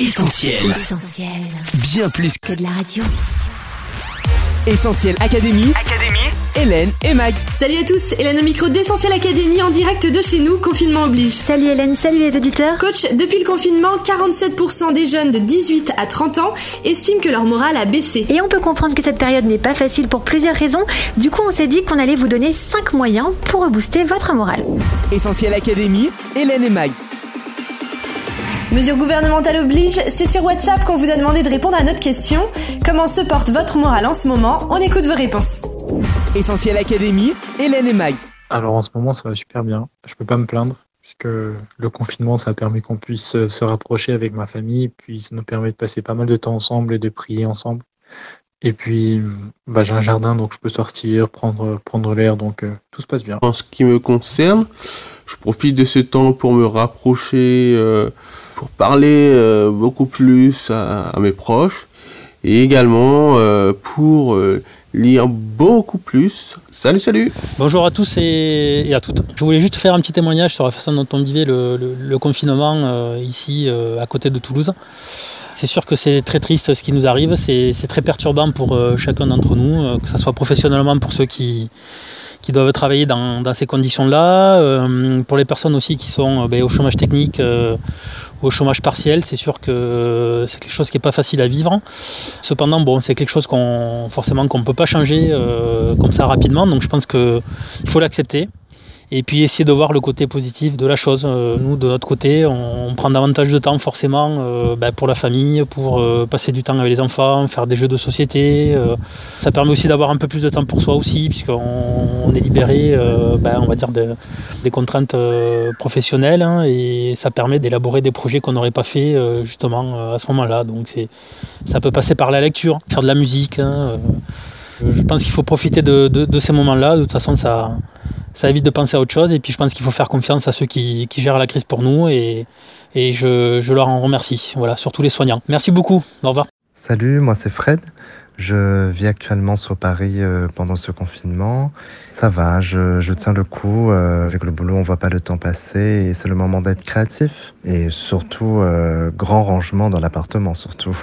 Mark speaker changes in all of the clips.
Speaker 1: Essentiel.
Speaker 2: Essentiel.
Speaker 1: Bien plus
Speaker 2: Que de la radio.
Speaker 1: Essentiel Académie.
Speaker 3: Académie.
Speaker 1: Hélène et Mag.
Speaker 4: Salut à tous, Hélène au micro d'Essentiel Académie en direct de chez nous, confinement oblige.
Speaker 2: Salut Hélène, salut les auditeurs.
Speaker 4: Coach, depuis le confinement, 47% des jeunes de 18 à 30 ans estiment que leur morale a baissé.
Speaker 2: Et on peut comprendre que cette période n'est pas facile pour plusieurs raisons. Du coup, on s'est dit qu'on allait vous donner 5 moyens pour rebooster votre morale.
Speaker 1: Essentiel Académie. Hélène et Mag.
Speaker 4: Mesure gouvernementale oblige, c'est sur WhatsApp qu'on vous a demandé de répondre à notre question. Comment se porte votre morale en ce moment? On écoute vos réponses.
Speaker 1: Essentiel Académie. Hélène et Mag.
Speaker 5: Alors en ce moment, ça va super bien. Je peux pas me plaindre puisque le confinement, ça a permis qu'on puisse euh, se rapprocher avec ma famille, puis ça nous permet de passer pas mal de temps ensemble et de prier ensemble. Et puis, bah, j'ai un jardin, donc je peux sortir, prendre, prendre l'air, donc euh, tout se passe bien.
Speaker 6: En ce qui me concerne, je profite de ce temps pour me rapprocher, euh, pour parler euh, beaucoup plus à, à mes proches et également euh, pour euh, lire beaucoup plus. Salut, salut
Speaker 7: Bonjour à tous et, à toutes. Je voulais juste faire un petit témoignage sur la façon dont on vivait le, le- le confinement euh, ici euh, à côté de Toulouse. C'est sûr que c'est très triste ce qui nous arrive, c'est très perturbant pour euh, chacun d'entre nous, euh, que ce soit professionnellement pour ceux qui, doivent travailler dans, ces conditions-là, euh, pour les personnes aussi qui sont ben, au chômage technique, ou au chômage partiel, c'est sûr que c'est quelque chose qui n'est pas facile à vivre. Cependant, c'est quelque chose qu'on ne peut pas changer comme ça rapidement, donc je pense qu'il faut l'accepter. Et puis essayer de voir le côté positif de la chose. Euh, nous, de notre côté, on, prend davantage de temps forcément euh, ben, pour la famille, pour euh, passer du temps avec les enfants, faire des jeux de société. ça permet aussi d'avoir un peu plus de temps pour soi aussi, puisqu'on on est libéré, ben, on va dire, de- des contraintes professionnelles, hein, et ça permet d'élaborer des projets qu'on n'aurait pas fait justement à ce moment-là. Donc ça peut passer par la lecture, faire de la musique. hein, je pense qu'il faut profiter de- de ces moments-là. De toute façon, ça, ça évite de penser à autre chose. Et puis, je pense qu'il faut faire confiance à ceux qui, gèrent la crise pour nous. Et, et je, je leur en remercie. Voilà, surtout les soignants. Merci beaucoup. Au revoir.
Speaker 8: Salut, moi c'est Fred. Je vis actuellement sur Paris euh, pendant ce confinement. Ça va, je, je tiens le coup. euh, avec le boulot, on voit pas le temps passer et c'est le moment d'être créatif. Et surtout, euh, grand rangement dans l'appartement, surtout.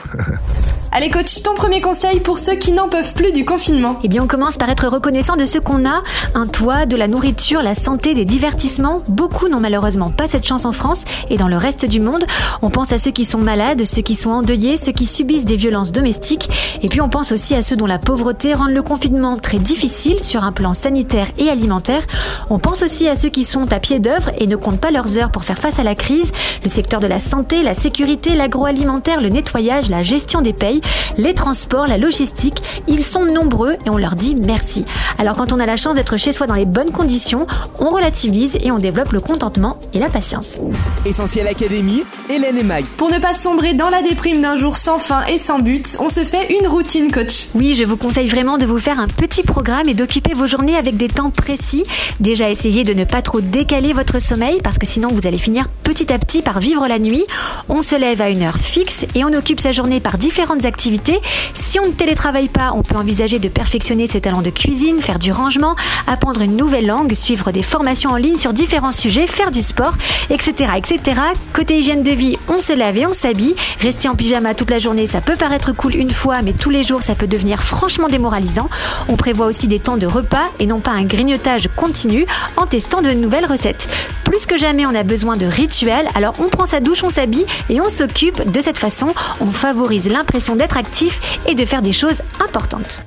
Speaker 4: Allez coach, ton premier conseil pour ceux qui n'en peuvent plus du confinement?
Speaker 2: Eh bien, on commence par être reconnaissant de ce qu'on a un toit, de la nourriture, la santé, des divertissements. Beaucoup n'ont malheureusement pas cette chance en France et dans le reste du monde. On pense à ceux qui sont malades, ceux qui sont endeuillés, ceux qui subissent des violences domestiques. Et puis, on pense aussi à ceux dont la pauvreté rend le confinement très difficile sur un plan sanitaire et alimentaire. On pense aussi à ceux qui sont à pied d'œuvre et ne comptent pas leurs heures pour faire face à la crise. Le secteur de la santé, la sécurité, l'agroalimentaire, le nettoyage, la gestion des payes, les transports, la logistique, ils sont nombreux et on leur dit merci. Alors quand on a la chance d'être chez soi dans les bonnes conditions, on relativise et on développe le contentement et la patience.
Speaker 1: Essentiel Académie. Hélène et Mag.
Speaker 4: Pour ne pas sombrer dans la déprime d'un jour sans fin et sans but, on se fait une routine
Speaker 2: Oui, je vous conseille vraiment de vous faire un petit programme et d'occuper vos journées avec des temps précis. Déjà, essayez de ne pas trop décaler votre sommeil parce que sinon vous allez finir petit à petit par vivre la nuit. On se lève à une heure fixe et on occupe sa journée par différentes activités. Si on ne télétravaille pas, on peut envisager de perfectionner ses talents de cuisine, faire du rangement, apprendre une nouvelle langue, suivre des formations en ligne sur différents sujets, faire du sport, etc., etc. Côté hygiène de vie, on se lave et on s'habille. Rester en pyjama toute la journée, ça peut paraître cool une fois, mais tous les jours, ça peut devenir franchement démoralisant. On prévoit aussi des temps de repas et non pas un grignotage continu en testant de nouvelles recettes. Plus que jamais, on a besoin de rituels, alors on prend sa douche, on s'habille et on s'occupe. De cette façon, on favorise l'impression d'être actif et de faire des choses importantes.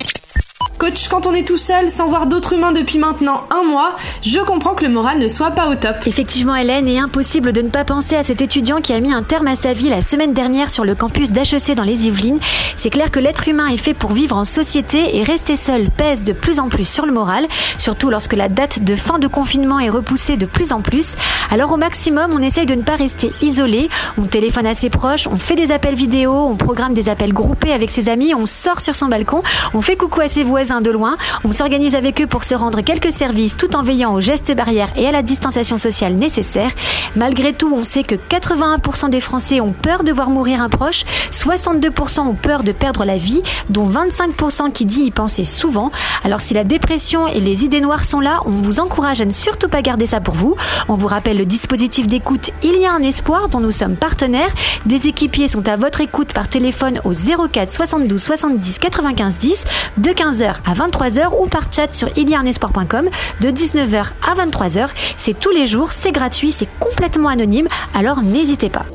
Speaker 4: Coach, quand on est tout seul, sans voir d'autres humains depuis maintenant un mois, je comprends que le moral ne soit pas au top.
Speaker 2: Effectivement, Hélène, est impossible de ne pas penser à cet étudiant qui a mis un terme à sa vie la semaine dernière sur le campus d'HEC dans les Yvelines. C'est clair que l'être humain est fait pour vivre en société et rester seul pèse de plus en plus sur le moral, surtout lorsque la date de fin de confinement est repoussée de plus en plus. Alors au maximum, on essaye de ne pas rester isolé, on téléphone à ses proches, on fait des appels vidéo, on programme des appels groupés avec ses amis, on sort sur son balcon, on fait coucou à ses voisins de loin. On s'organise avec eux pour se rendre quelques services tout en veillant aux gestes barrières et à la distanciation sociale nécessaire. Malgré tout, on sait que 81% des Français ont peur de voir mourir un proche, 62% ont peur de perdre la vie, dont 25% qui dit y penser souvent. Alors si la dépression et les idées noires sont là, on vous encourage à ne surtout pas garder ça pour vous. On vous rappelle le dispositif d'écoute Il y a un espoir dont nous sommes partenaires. Des équipiers sont à votre écoute par téléphone au 04 72 70 95 10 de 15h à 23h ou par chat sur ilianespoir.com de 19h à 23h. C'est tous les jours, c'est gratuit, c'est complètement anonyme, alors n'hésitez pas.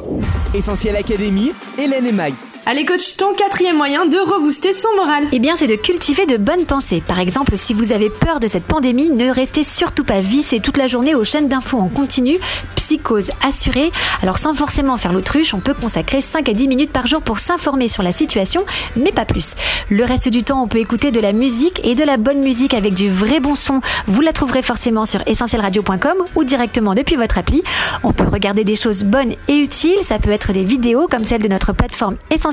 Speaker 1: Essentiel Académie, Hélène et Mag.
Speaker 4: Allez coach, ton quatrième moyen de rebooster son moral.
Speaker 2: Eh bien, c'est de cultiver de bonnes pensées. Par exemple, si vous avez peur de cette pandémie, ne restez surtout pas vissé toute la journée aux chaînes d'infos en continu. Psychose assurée. Alors, sans forcément faire l'autruche, on peut consacrer 5 à 10 minutes par jour pour s'informer sur la situation, mais pas plus. Le reste du temps, on peut écouter de la musique et de la bonne musique avec du vrai bon son. Vous la trouverez forcément sur essentielradio.com ou directement depuis votre appli. On peut regarder des choses bonnes et utiles. Ça peut être des vidéos comme celle de notre plateforme Essentiel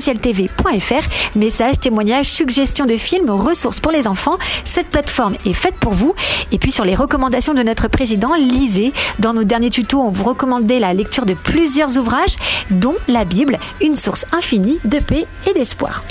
Speaker 2: Messages, témoignages, suggestions de films, ressources pour les enfants. Cette plateforme est faite pour vous. Et puis sur les recommandations de notre président, lisez. Dans nos derniers tutos, on vous recommandait la lecture de plusieurs ouvrages, dont la Bible, une source infinie de paix et d'espoir.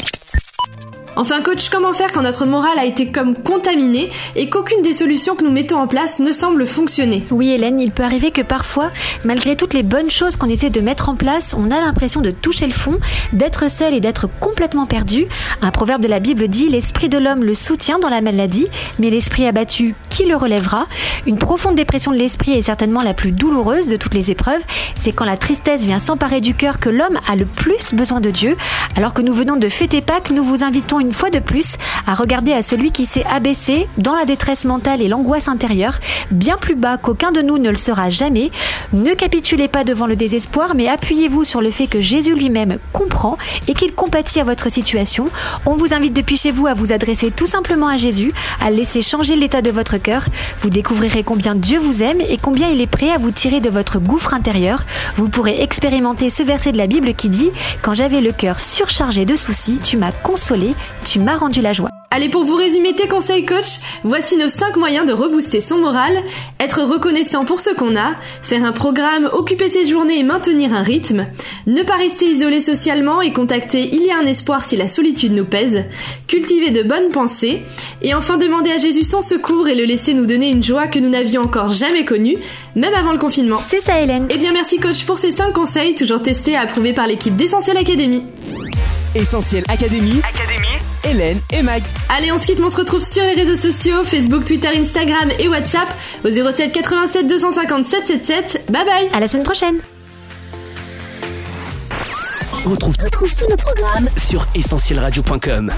Speaker 4: Enfin coach, comment faire quand notre morale a été comme contaminée et qu'aucune des solutions que nous mettons en place ne semble fonctionner?
Speaker 2: Oui Hélène, il peut arriver que parfois, malgré toutes les bonnes choses qu'on essaie de mettre en place, on a l'impression de toucher le fond, d'être seul et d'être complètement perdu. Un proverbe de la Bible dit L'esprit de l'homme le soutient dans la maladie, mais l'esprit abattu, qui le relèvera? Une profonde dépression de l'esprit est certainement la plus douloureuse de toutes les épreuves. C'est quand la tristesse vient s'emparer du cœur que l'homme a le plus besoin de Dieu. Alors que nous venons de fêter Pâques, nous vous invitons une fois de plus à regarder à celui qui s'est abaissé dans la détresse mentale et l'angoisse intérieure, bien plus bas qu'aucun de nous ne le sera jamais. Ne capitulez pas devant le désespoir, mais appuyez-vous sur le fait que Jésus lui-même comprend et qu'il compatit à votre situation. On vous invite depuis chez vous à vous adresser tout simplement à Jésus, à laisser changer l'état de votre cœur. Vous découvrirez combien Dieu vous aime et combien il est prêt à vous tirer de votre gouffre intérieur. Vous pourrez expérimenter ce verset de la Bible qui dit Quand j'avais le cœur surchargé de soucis, tu m'as consolé, tu m'as rendu la joie.
Speaker 4: Allez, pour vous résumer tes conseils coach, voici nos 5 moyens de rebooster son moral, être reconnaissant pour ce qu'on a, faire un programme, occuper ses journées et maintenir un rythme, ne pas rester isolé socialement et contacter Il y a un espoir si la solitude nous pèse, cultiver de bonnes pensées, et enfin demander à Jésus son secours et le laisser nous donner une joie que nous n'avions encore jamais connue, même avant le confinement.
Speaker 2: C'est ça Hélène.
Speaker 4: Eh bien merci coach pour ces 5 conseils, toujours testés et approuvés par l'équipe d'Essentiel Academy.
Speaker 1: Essentiel Académie, Hélène et Mag.
Speaker 4: Allez, on se quitte, on se retrouve sur les réseaux sociaux, Facebook, Twitter, Instagram et WhatsApp au 07 87 257 77. Bye bye
Speaker 2: À la semaine prochaine.
Speaker 3: On retrouve, retrouve tous nos programmes sur essentielradio.com.